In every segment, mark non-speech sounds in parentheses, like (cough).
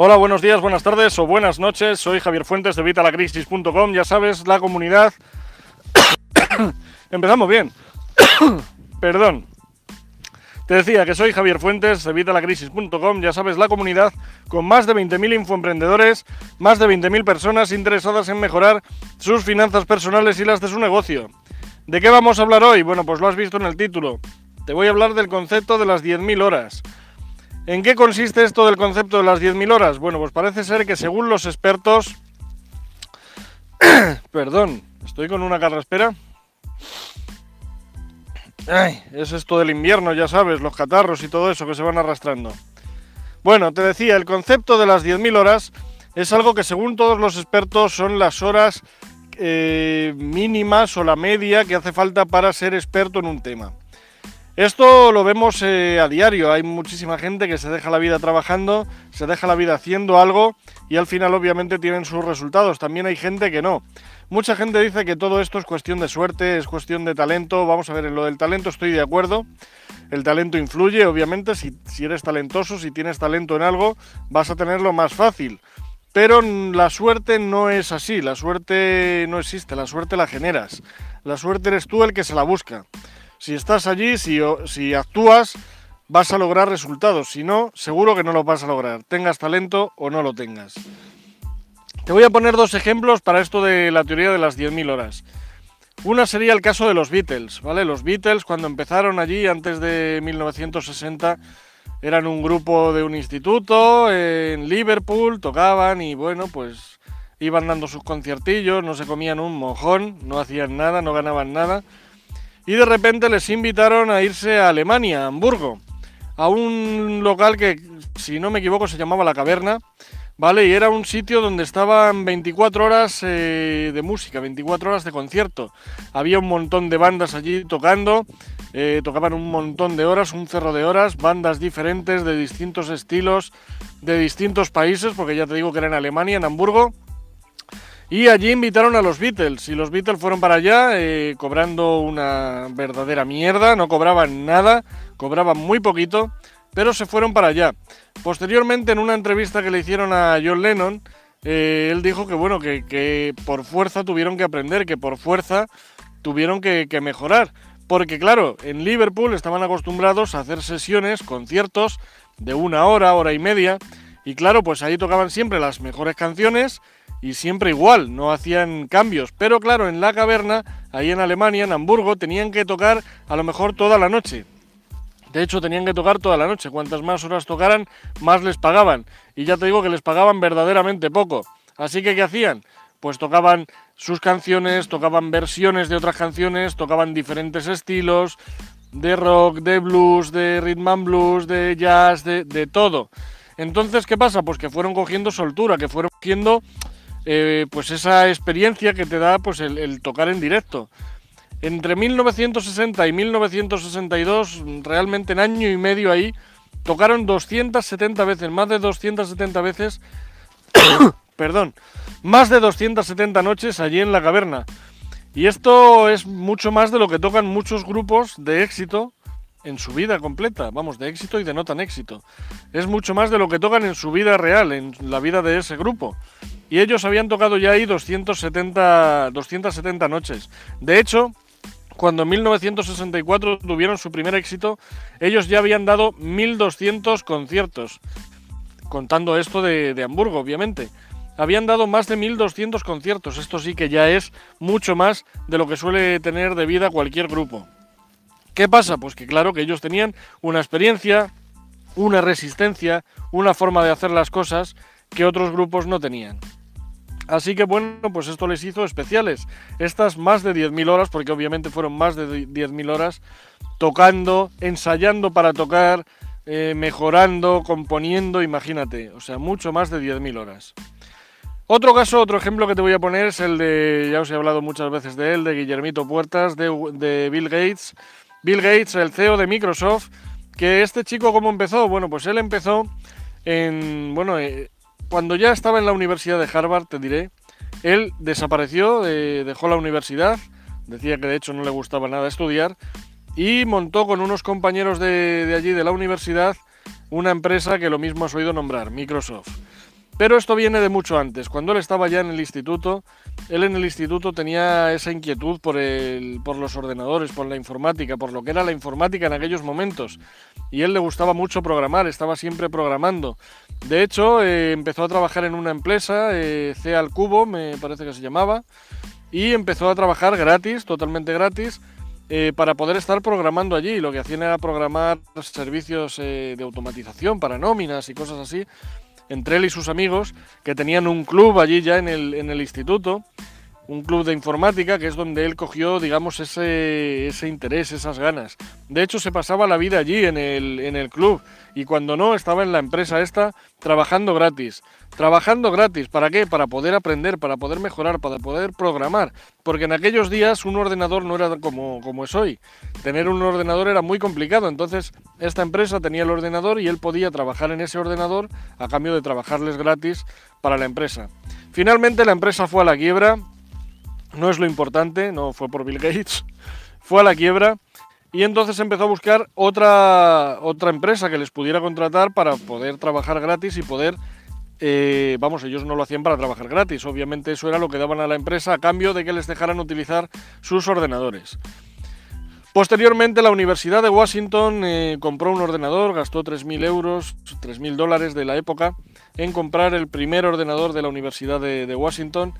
Hola, buenos días, buenas tardes o buenas noches. Soy Javier Fuentes de Vitalacrisis.com. Ya sabes, la comunidad. (coughs) Empezamos bien. (coughs) Perdón. Te decía que soy Javier Fuentes de Vitalacrisis.com. Ya sabes, la comunidad con más de 20.000 infoemprendedores, más de 20.000 personas interesadas en mejorar sus finanzas personales y las de su negocio. ¿De qué vamos a hablar hoy? Bueno, pues lo has visto en el título. Te voy a hablar del concepto de las 10.000 horas. ¿En qué consiste esto del concepto de las 10.000 horas? Bueno, pues parece ser que según los expertos... (coughs) Perdón, estoy con una carraspera. Ay, es esto del invierno, ya sabes, los catarros y todo eso que se van arrastrando. Bueno, te decía, el concepto de las 10.000 horas es algo que según todos los expertos son las horas eh, mínimas o la media que hace falta para ser experto en un tema. Esto lo vemos eh, a diario, hay muchísima gente que se deja la vida trabajando, se deja la vida haciendo algo y al final obviamente tienen sus resultados. También hay gente que no. Mucha gente dice que todo esto es cuestión de suerte, es cuestión de talento. Vamos a ver, en lo del talento estoy de acuerdo. El talento influye, obviamente, si, si eres talentoso, si tienes talento en algo, vas a tenerlo más fácil. Pero la suerte no es así, la suerte no existe, la suerte la generas. La suerte eres tú el que se la busca. Si estás allí, si, si actúas, vas a lograr resultados. Si no, seguro que no lo vas a lograr, tengas talento o no lo tengas. Te voy a poner dos ejemplos para esto de la teoría de las 10.000 horas. Una sería el caso de los Beatles, ¿vale? Los Beatles cuando empezaron allí antes de 1960 eran un grupo de un instituto en Liverpool, tocaban y bueno, pues iban dando sus conciertillos, no se comían un mojón, no hacían nada, no ganaban nada. Y de repente les invitaron a irse a Alemania, a Hamburgo, a un local que, si no me equivoco, se llamaba La Caverna, ¿vale? Y era un sitio donde estaban 24 horas eh, de música, 24 horas de concierto. Había un montón de bandas allí tocando, eh, tocaban un montón de horas, un cerro de horas, bandas diferentes de distintos estilos, de distintos países, porque ya te digo que era en Alemania, en Hamburgo. Y allí invitaron a los Beatles y los Beatles fueron para allá eh, cobrando una verdadera mierda, no cobraban nada, cobraban muy poquito, pero se fueron para allá. Posteriormente, en una entrevista que le hicieron a John Lennon, eh, él dijo que bueno, que, por fuerza tuvieron que aprender, que por fuerza tuvieron que, que mejorar. Porque claro, en Liverpool estaban acostumbrados a hacer sesiones, conciertos de una hora, hora y media, y claro, pues ahí tocaban siempre las mejores canciones y siempre igual, no hacían cambios. Pero claro, en la caverna, ahí en Alemania, en Hamburgo, tenían que tocar a lo mejor toda la noche. De hecho, tenían que tocar toda la noche. Cuantas más horas tocaran, más les pagaban. Y ya te digo que les pagaban verdaderamente poco. Así que, ¿qué hacían? Pues tocaban sus canciones, tocaban versiones de otras canciones, tocaban diferentes estilos, de rock, de blues, de rhythm and blues, de jazz, de, de todo. Entonces, ¿qué pasa? Pues que fueron cogiendo soltura, que fueron cogiendo eh, pues esa experiencia que te da pues el, tocar en directo. Entre 1960 y 1962, realmente en año y medio ahí, tocaron 270 veces, más de 270 veces, (coughs) perdón, más de 270 noches allí en la caverna. Y esto es mucho más de lo que tocan muchos grupos de éxito en su vida completa, vamos, de éxito y de no tan éxito. Es mucho más de lo que tocan en su vida real, en la vida de ese grupo y ellos habían tocado ya ahí 270, 270 noches. De hecho, cuando en 1964 tuvieron su primer éxito, ellos ya habían dado 1200 conciertos, contando esto de, de Hamburgo, obviamente. Habían dado más de 1200 conciertos, esto sí que ya es mucho más de lo que suele tener de vida cualquier grupo. ¿Qué pasa? Pues que claro que ellos tenían una experiencia, una resistencia, una forma de hacer las cosas que otros grupos no tenían. Así que bueno, pues esto les hizo especiales. Estas más de 10.000 horas, porque obviamente fueron más de 10.000 horas, tocando, ensayando para tocar, eh, mejorando, componiendo, imagínate, o sea, mucho más de 10.000 horas. Otro caso, otro ejemplo que te voy a poner es el de, ya os he hablado muchas veces de él, de Guillermito Puertas, de, de Bill Gates. Bill Gates, el CEO de Microsoft, que este chico, ¿cómo empezó? Bueno, pues él empezó en, bueno, eh, cuando ya estaba en la Universidad de Harvard, te diré, él desapareció, dejó la universidad, decía que de hecho no le gustaba nada estudiar, y montó con unos compañeros de, allí, de la universidad, una empresa que lo mismo has oído nombrar, Microsoft. Pero esto viene de mucho antes. Cuando él estaba ya en el instituto, él en el instituto tenía esa inquietud por, el, por los ordenadores, por la informática, por lo que era la informática en aquellos momentos. Y él le gustaba mucho programar, estaba siempre programando. De hecho, eh, empezó a trabajar en una empresa, eh, Cubo, me parece que se llamaba, y empezó a trabajar gratis, totalmente gratis, eh, para poder estar programando allí. Lo que hacían era programar servicios de automatización para nóminas y cosas así entre él y sus amigos, que tenían un club allí ya en el, instituto, un club de informática, que es donde él cogió, digamos, ese, ese interés, esas ganas. De hecho, se pasaba la vida allí en el, en el club y cuando no, estaba en la empresa esta trabajando gratis. Trabajando gratis, ¿para qué? Para poder aprender, para poder mejorar, para poder programar. Porque en aquellos días un ordenador no era como, como es hoy. Tener un ordenador era muy complicado, entonces esta empresa tenía el ordenador y él podía trabajar en ese ordenador a cambio de trabajarles gratis para la empresa. Finalmente la empresa fue a la quiebra no es lo importante, no fue por Bill Gates, fue a la quiebra y entonces empezó a buscar otra, otra empresa que les pudiera contratar para poder trabajar gratis y poder, eh, vamos, ellos no lo hacían para trabajar gratis, obviamente eso era lo que daban a la empresa a cambio de que les dejaran utilizar sus ordenadores. Posteriormente, la Universidad de Washington eh, compró un ordenador, gastó 3.000 euros, 3.000 dólares de la época, en comprar el primer ordenador de la Universidad de Washington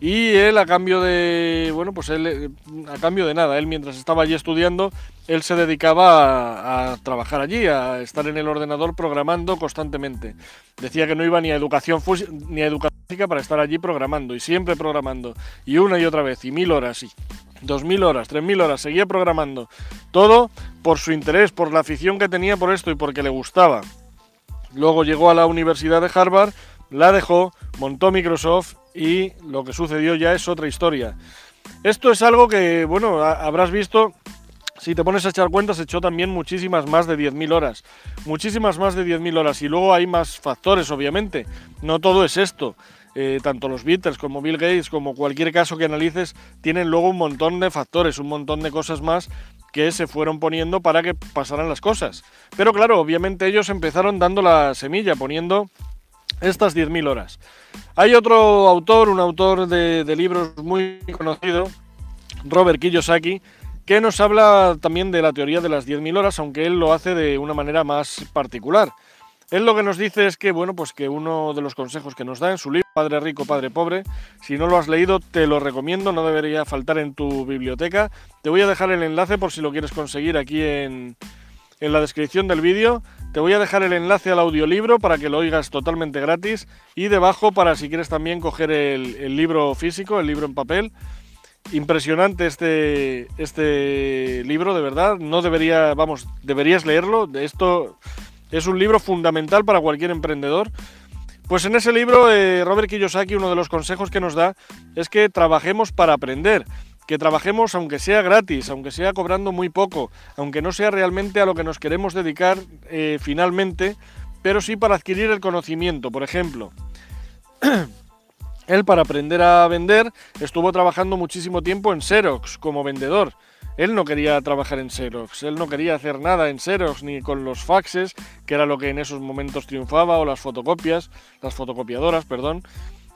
y él a cambio de, bueno, pues eh, a cambio de nada, él mientras estaba allí estudiando, él se dedicaba a, trabajar allí, a estar en el ordenador programando constantemente. Decía que no iba ni a educación ni a educación física para estar allí programando y siempre programando y una y otra vez y mil horas y dos mil horas, tres mil horas, seguía programando. Todo por su interés, por la afición que tenía por esto y porque le gustaba. Luego llegó a la Universidad de Harvard, la dejó, montó Microsoft y lo que sucedió ya es otra historia. Esto es algo que, bueno, habrás visto, si te pones a echar cuentas, echó también muchísimas más de 10.000 horas. Muchísimas más de 10.000 horas. Y luego hay más factores, obviamente. No todo es esto. Eh, tanto los Beatles como Bill Gates, como cualquier caso que analices, tienen luego un montón de factores, un montón de cosas más que se fueron poniendo para que pasaran las cosas. Pero claro, obviamente ellos empezaron dando la semilla, poniendo estas 10.000 horas. Hay otro autor, un autor de, libros muy conocido, Robert Kiyosaki, que nos habla también de la teoría de las 10.000 horas, aunque él lo hace de una manera más particular. Él lo que nos dice es que, bueno, pues que uno de los consejos que nos da en su libro, Padre Rico, Padre Pobre, si no lo has leído, te lo recomiendo, no debería faltar en tu biblioteca. Te voy a dejar el enlace por si lo quieres conseguir aquí en, en la descripción del vídeo. Te voy a dejar el enlace al audiolibro para que lo oigas totalmente gratis y debajo para si quieres también coger el, libro físico, el libro en papel. Impresionante este, este libro, de verdad. No debería, vamos, deberías leerlo. Esto es un libro fundamental para cualquier emprendedor. Pues en ese libro, eh, Robert Kiyosaki, uno de los consejos que nos da es que trabajemos para aprender que trabajemos aunque sea gratis, aunque sea cobrando muy poco, aunque no sea realmente a lo que nos queremos dedicar eh, finalmente, pero sí para adquirir el conocimiento. Por ejemplo, (clears throat) él para aprender a vender estuvo trabajando muchísimo tiempo en Xerox como vendedor. Él no quería trabajar en Xerox, él no quería hacer nada en Xerox ni con los faxes, que era lo que en esos momentos triunfaba, o las fotocopias, las fotocopiadoras, perdón.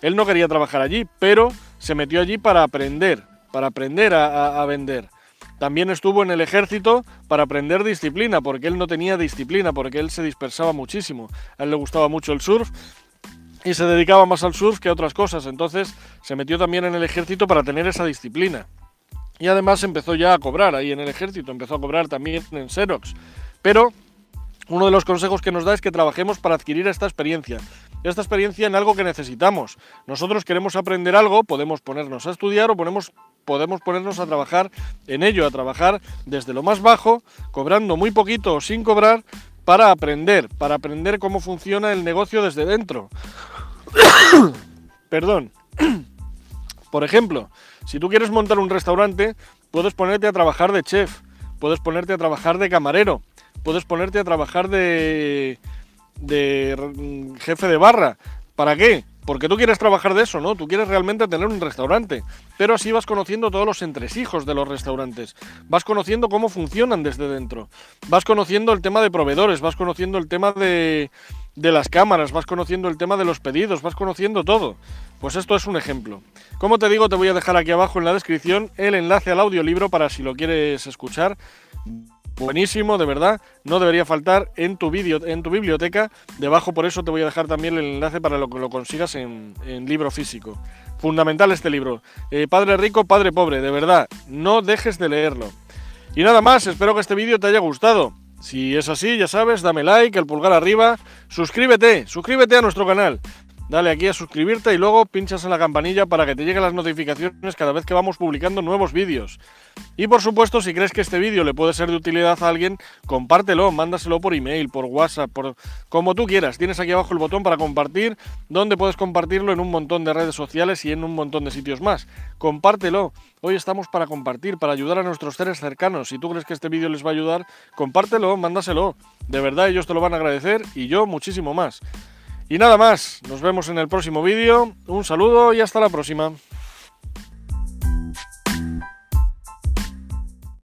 Él no quería trabajar allí, pero se metió allí para aprender, para aprender a, vender. También estuvo en el ejército para aprender disciplina, porque él no tenía disciplina, porque él se dispersaba muchísimo. A él le gustaba mucho el surf y se dedicaba más al surf que a otras cosas. Entonces se metió también en el ejército para tener esa disciplina. Y además empezó ya a cobrar ahí en el ejército, empezó a cobrar también en Xerox. Pero uno de los consejos que nos da es que trabajemos para adquirir esta experiencia. Esta experiencia en algo que necesitamos. Nosotros queremos aprender algo, podemos ponernos a estudiar o podemos ponernos a trabajar en ello, a trabajar desde lo más bajo, cobrando muy poquito o sin cobrar, para aprender, para aprender cómo funciona el negocio desde dentro. (coughs) Perdón. (coughs) Por ejemplo, si tú quieres montar un restaurante, puedes ponerte a trabajar de chef, puedes ponerte a trabajar de camarero, puedes ponerte a trabajar de, de jefe de barra. ¿Para qué? porque tú quieres trabajar de eso, ¿no? Tú quieres realmente tener un restaurante, pero así vas conociendo todos los entresijos de los restaurantes, vas conociendo cómo funcionan desde dentro, vas conociendo el tema de proveedores, vas conociendo el tema de, de las cámaras, vas conociendo el tema de los pedidos, vas conociendo todo. Pues esto es un ejemplo. Como te digo, te voy a dejar aquí abajo en la descripción el enlace al audiolibro para si lo quieres escuchar. Buenísimo, de verdad. No debería faltar en tu, en tu biblioteca. Debajo por eso te voy a dejar también el enlace para lo que lo consigas en, libro físico. Fundamental este libro. Eh, padre rico, padre pobre. De verdad, no dejes de leerlo. Y nada más, espero que este vídeo te haya gustado. Si es así, ya sabes, dame like, el pulgar arriba, suscríbete, suscríbete a nuestro canal. Dale aquí a suscribirte y luego pinchas en la campanilla para que te lleguen las notificaciones cada vez que vamos publicando nuevos vídeos. Y por supuesto, si crees que este vídeo le puede ser de utilidad a alguien, compártelo, mándaselo por email, por WhatsApp, por como tú quieras. Tienes aquí abajo el botón para compartir, donde puedes compartirlo en un montón de redes sociales y en un montón de sitios más. Compártelo. Hoy estamos para compartir, para ayudar a nuestros seres cercanos. Si tú crees que este vídeo les va a ayudar, compártelo, mándaselo. De verdad, ellos te lo van a agradecer y yo muchísimo más. Y nada más, nos vemos en el próximo vídeo, un saludo y hasta la próxima.